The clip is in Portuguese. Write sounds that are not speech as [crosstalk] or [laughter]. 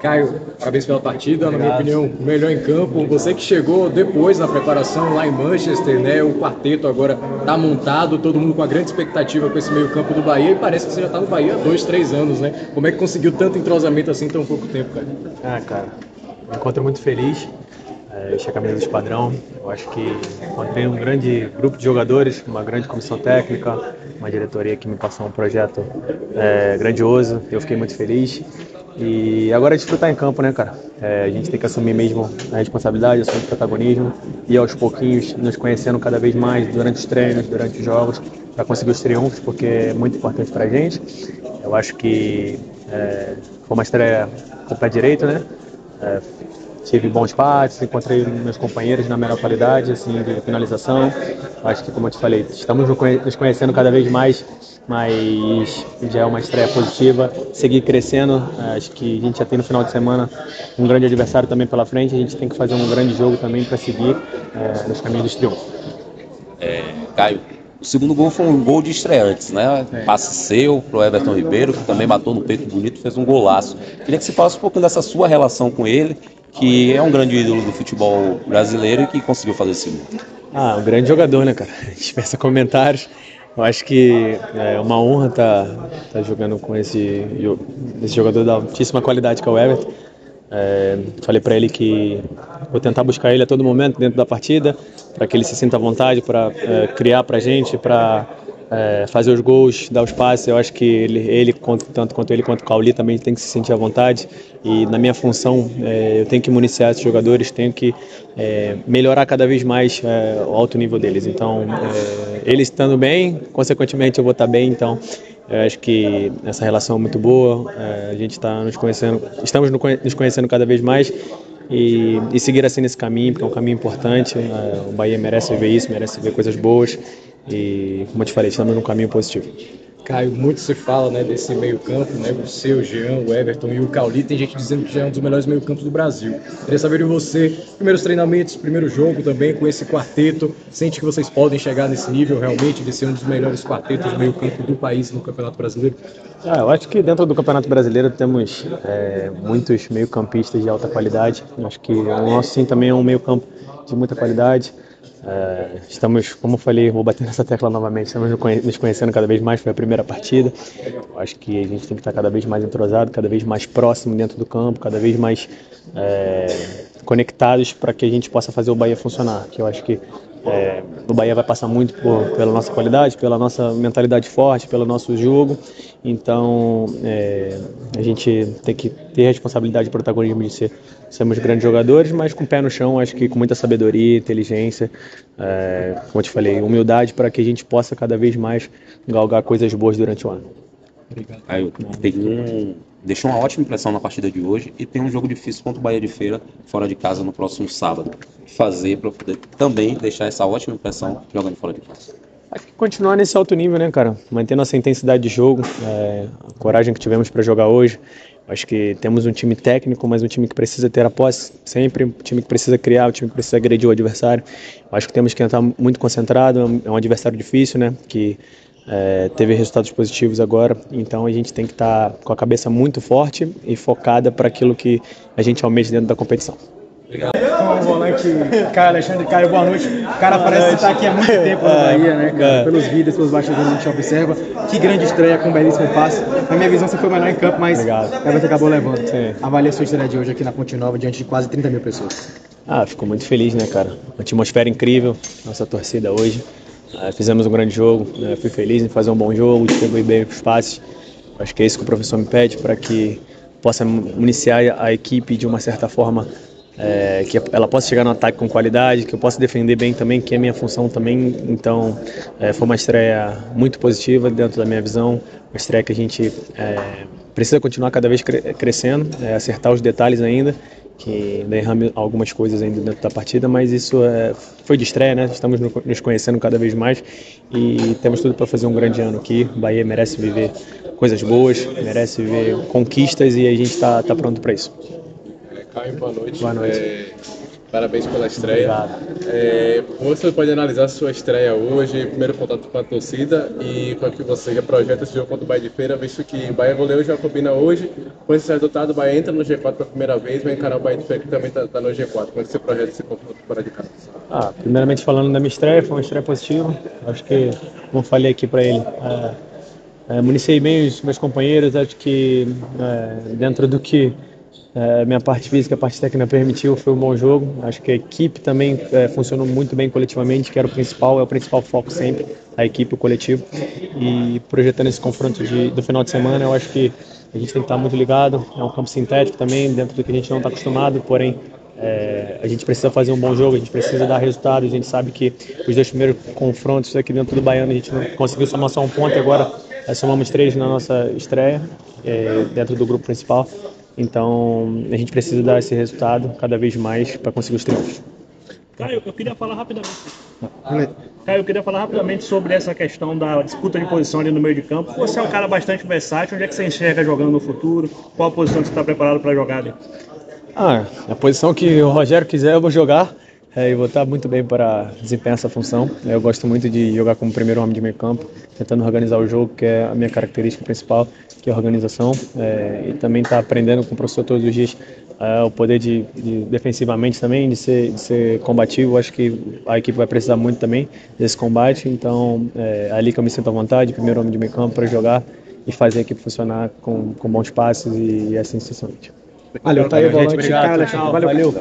Caio, parabéns pela partida, Obrigado. na minha opinião, melhor em campo. Você que chegou depois na preparação lá em Manchester, né? O quarteto agora está montado, todo mundo com a grande expectativa com esse meio campo do Bahia e parece que você já está no Bahia há dois, três anos, né? Como é que conseguiu tanto entrosamento assim em tão pouco tempo, cara? Ah, cara, me encontro muito feliz. É, a camisa do Esquadrão. Eu acho que encontrei um grande grupo de jogadores, uma grande comissão técnica, uma diretoria que me passou um projeto é, grandioso. Eu fiquei muito feliz. E agora é desfrutar em campo, né, cara? É, a gente tem que assumir mesmo a responsabilidade, assumir o protagonismo e aos pouquinhos nos conhecendo cada vez mais durante os treinos, durante os jogos, para conseguir os triunfos, porque é muito importante para a gente. Eu acho que é, foi uma estreia com o pé direito, né? É, tive bons passes, encontrei meus companheiros na melhor qualidade assim, de finalização. Acho que, como eu te falei, estamos nos conhecendo cada vez mais, mas já é uma estreia positiva. Seguir crescendo, acho que a gente já tem no final de semana um grande adversário também pela frente. A gente tem que fazer um grande jogo também para seguir é, nos caminhos dos triunfos. É, Caio, o segundo gol foi um gol de estreantes, né? É. Passe seu pro Everton Ribeiro, que também matou no peito bonito, fez um golaço. Queria que você falasse um pouquinho dessa sua relação com ele que é um grande ídolo do futebol brasileiro e que conseguiu fazer esse gol. Ah, um grande jogador, né, cara? [laughs] Dispensa comentários. Eu acho que é uma honra estar tá, tá jogando com esse, esse jogador da altíssima qualidade que é o Everton. É, falei para ele que vou tentar buscar ele a todo momento dentro da partida, para que ele se sinta à vontade, para é, criar para a gente, para é, fazer os gols, dar os passes. Eu acho que ele, ele, tanto quanto ele quanto o Cauli também tem que se sentir à vontade. E na minha função, é, eu tenho que municiar esses jogadores, tenho que é, melhorar cada vez mais é, o alto nível deles. Então, é, eles estando bem, consequentemente eu vou estar bem. Então, eu acho que essa relação é muito boa. É, a gente está nos conhecendo, estamos nos conhecendo cada vez mais. E, e, seguir assim nesse caminho, porque é um caminho importante. o Bahia merece ver isso, merece ver coisas boas. E, como eu te falei, estamos num caminho positivo. Caio, muito se fala né, desse meio-campo, né? Você, o Jean, o Everton e o Cauli. Tem gente dizendo que já é um dos melhores meio-campos do Brasil. Queria saber de você, primeiros treinamentos, primeiro jogo também com esse quarteto. Sente que vocês podem chegar nesse nível realmente de ser um dos melhores quartetos meio-campo do país no Campeonato Brasileiro? Ah, eu acho que dentro do Campeonato Brasileiro temos é, muitos meio-campistas de alta qualidade. Acho que o nosso sim também é um meio-campo de muita qualidade. É, estamos, como eu falei, vou bater [laughs] nessa tecla novamente, estamos nos conhecendo cada vez mais, foi a primeira partida. Acho que a gente tem que estar cada vez mais entrosado, cada vez mais próximo dentro do campo, cada vez mais é, conectados para que a gente possa fazer o Bahia funcionar. Que eu acho que é, o Bahia vai passar muito por, pela nossa qualidade, pela nossa mentalidade forte, pelo nosso jogo. Então, é, a gente tem que ter responsabilidade e protagonismo de ser, sermos grandes jogadores, mas com o pé no chão, acho que com muita sabedoria, inteligência, é, como eu te falei, humildade para que a gente possa cada vez mais galgar coisas boas durante o ano. Obrigado. Aí, tem um, deixou uma ótima impressão na partida de hoje e tem um jogo difícil contra o Bahia de Feira fora de casa no próximo sábado. Fazer para poder também deixar essa ótima impressão jogando fora de casa. Acho que continuar nesse alto nível, né, cara? Mantendo essa intensidade de jogo, é, a coragem que tivemos para jogar hoje. Acho que temos um time técnico, mas um time que precisa ter a posse sempre, um time que precisa criar, um time que precisa agredir o adversário. Acho que temos que entrar muito concentrado, é um adversário difícil, né? Que é, teve resultados positivos agora, então a gente tem que estar tá com a cabeça muito forte e focada para aquilo que a gente almeja dentro da competição. Obrigado. o volante Caio Alexandre Caio, boa noite. O cara parece estar aqui há muito tempo na Bahia, né, cara? É. Pelos vídeos, pelos bastidores que a gente observa. Que grande estreia com um belíssimo passe. Na minha visão, você foi o melhor em campo, mas Everton acabou levando. Sim. Avalia a sua estreia de hoje aqui na Ponte Nova, diante de quase 30 mil pessoas. Ah, fico muito feliz, né, cara? Uma atmosfera incrível, nossa torcida hoje. Uh, fizemos um grande jogo, né? fui feliz em fazer um bom jogo, distribuir bem os passes. Acho que é isso que o professor me pede para que possa municiar a equipe de uma certa forma, é, que ela possa chegar no ataque com qualidade, que eu possa defender bem também, que é minha função também. Então, é, foi uma estreia muito positiva dentro da minha visão, uma estreia que a gente é, precisa continuar cada vez cre crescendo, é, acertar os detalhes ainda que derrame algumas coisas ainda dentro da partida, mas isso é, foi de estreia, né? Estamos nos conhecendo cada vez mais e temos tudo para fazer um grande ano aqui. O Bahia merece viver coisas boas, merece viver conquistas e a gente está tá pronto para isso. É, Caio, boa noite. Boa noite. É, Parabéns pela estreia. É, você pode analisar a sua estreia hoje, primeiro contato com a torcida e como é que você já projeta esse jogo contra o Bahia de Feira, visto que o Bahia goleou o Jacobina hoje, com esse resultado o Bahia entra no G4 pela primeira vez, vai encarar o Bahia de Feira que também está tá no G4. Como é que você projeta esse confronto fora de casa? Ah, primeiramente falando da minha estreia, foi uma estreia positiva. Acho que, como falei aqui para ele, é, é, municiei bem os meus companheiros, acho que é, dentro do que é, minha parte física, a parte técnica permitiu, foi um bom jogo. Acho que a equipe também é, funcionou muito bem coletivamente, que era o principal, é o principal foco sempre, a equipe, o coletivo. E projetando esse confronto de, do final de semana, eu acho que a gente tem que estar muito ligado. É um campo sintético também, dentro do que a gente não está acostumado, porém é, a gente precisa fazer um bom jogo, a gente precisa dar resultado. A gente sabe que os dois primeiros confrontos aqui dentro do Baiano a gente não conseguiu somar só um ponto, agora é, somamos três na nossa estreia, é, dentro do grupo principal. Então, a gente precisa dar esse resultado cada vez mais para conseguir os triunfos. Caio, eu queria falar rapidamente. Caio, eu queria falar rapidamente sobre essa questão da disputa de posição ali no meio de campo. Você é um cara bastante versátil. Onde é que você enxerga jogando no futuro? Qual a posição que você está preparado para jogar ali? Ah, a posição que o Rogério quiser eu vou jogar. É, e vou estar muito bem para desempenhar essa função. Eu gosto muito de jogar como primeiro homem de meio campo, tentando organizar o jogo, que é a minha característica principal, que é a organização. É, e também estar aprendendo com o professor todos os dias é, o poder de, de, defensivamente também, de ser, de ser combativo. Acho que a equipe vai precisar muito também desse combate. Então, é ali que eu me sinto à vontade, primeiro homem de meio campo, para jogar e fazer a equipe funcionar com, com bons passes e, e assim sucessivamente. Valeu, tá aí, volante. Valeu.